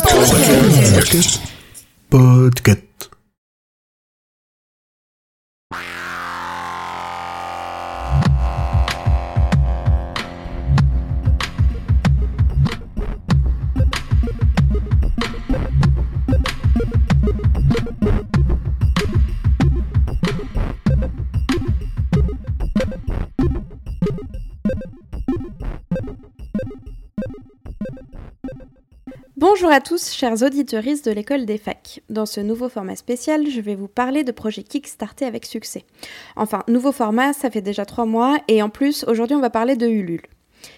Podcast. Podcast. Bonjour à tous, chers auditeurs de l'école des facs. Dans ce nouveau format spécial, je vais vous parler de projets Kickstarter avec succès. Enfin, nouveau format, ça fait déjà trois mois, et en plus, aujourd'hui, on va parler de Ulule.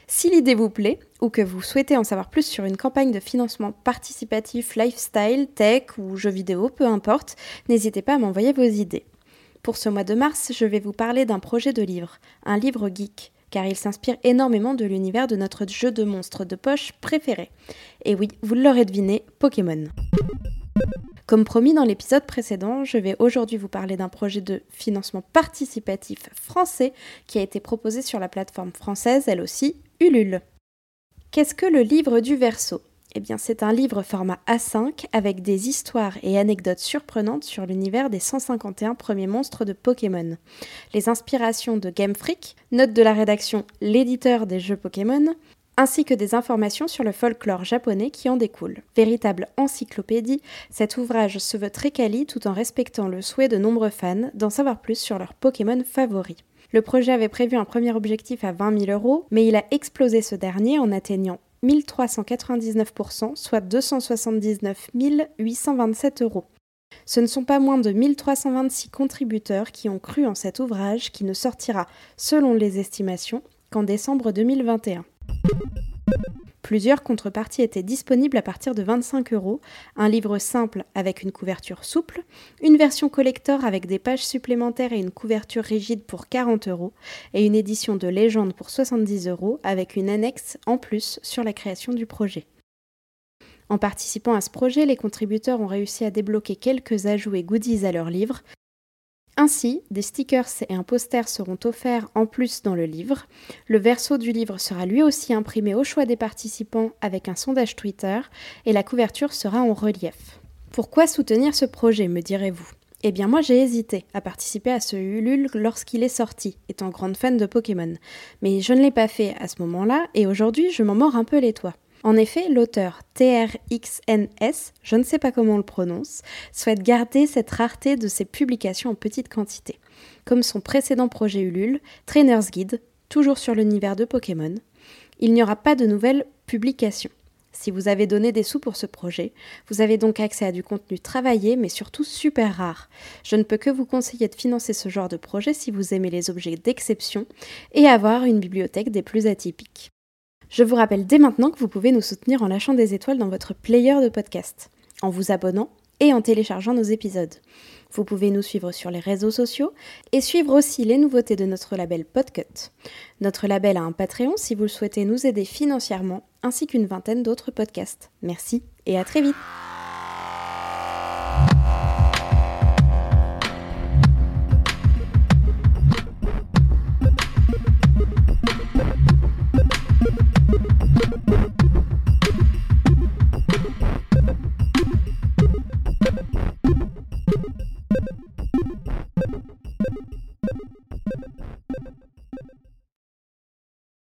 Si l'idée vous plaît, ou que vous souhaitez en savoir plus sur une campagne de financement participatif, lifestyle, tech ou jeux vidéo, peu importe, n'hésitez pas à m'envoyer vos idées. Pour ce mois de mars, je vais vous parler d'un projet de livre, un livre geek car il s'inspire énormément de l'univers de notre jeu de monstres de poche préféré. Et oui, vous l'aurez deviné, Pokémon. Comme promis dans l'épisode précédent, je vais aujourd'hui vous parler d'un projet de financement participatif français qui a été proposé sur la plateforme française, elle aussi, Ulule. Qu'est-ce que le livre du verso eh c'est un livre format A5 avec des histoires et anecdotes surprenantes sur l'univers des 151 premiers monstres de Pokémon. Les inspirations de Game Freak, notes de la rédaction L'éditeur des jeux Pokémon, ainsi que des informations sur le folklore japonais qui en découle. Véritable encyclopédie, cet ouvrage se veut très quali tout en respectant le souhait de nombreux fans d'en savoir plus sur leurs Pokémon favoris. Le projet avait prévu un premier objectif à 20 000 euros, mais il a explosé ce dernier en atteignant 1399%, soit 279 827 euros. Ce ne sont pas moins de 1326 contributeurs qui ont cru en cet ouvrage qui ne sortira, selon les estimations, qu'en décembre 2021. Plusieurs contreparties étaient disponibles à partir de 25 euros, un livre simple avec une couverture souple, une version collector avec des pages supplémentaires et une couverture rigide pour 40 euros, et une édition de légende pour 70 euros avec une annexe en plus sur la création du projet. En participant à ce projet, les contributeurs ont réussi à débloquer quelques ajouts et goodies à leur livre, ainsi, des stickers et un poster seront offerts en plus dans le livre. Le verso du livre sera lui aussi imprimé au choix des participants avec un sondage Twitter et la couverture sera en relief. Pourquoi soutenir ce projet, me direz-vous? Eh bien moi j'ai hésité à participer à ce Ulule lorsqu'il est sorti, étant grande fan de Pokémon. Mais je ne l'ai pas fait à ce moment-là et aujourd'hui je m'en mords un peu les toits. En effet, l'auteur TRXNS, je ne sais pas comment on le prononce, souhaite garder cette rareté de ses publications en petite quantité. Comme son précédent projet Ulule, Trainer's Guide, toujours sur l'univers de Pokémon, il n'y aura pas de nouvelles publications. Si vous avez donné des sous pour ce projet, vous avez donc accès à du contenu travaillé mais surtout super rare. Je ne peux que vous conseiller de financer ce genre de projet si vous aimez les objets d'exception et avoir une bibliothèque des plus atypiques. Je vous rappelle dès maintenant que vous pouvez nous soutenir en lâchant des étoiles dans votre player de podcast, en vous abonnant et en téléchargeant nos épisodes. Vous pouvez nous suivre sur les réseaux sociaux et suivre aussi les nouveautés de notre label Podcut. Notre label a un Patreon si vous le souhaitez nous aider financièrement, ainsi qu'une vingtaine d'autres podcasts. Merci et à très vite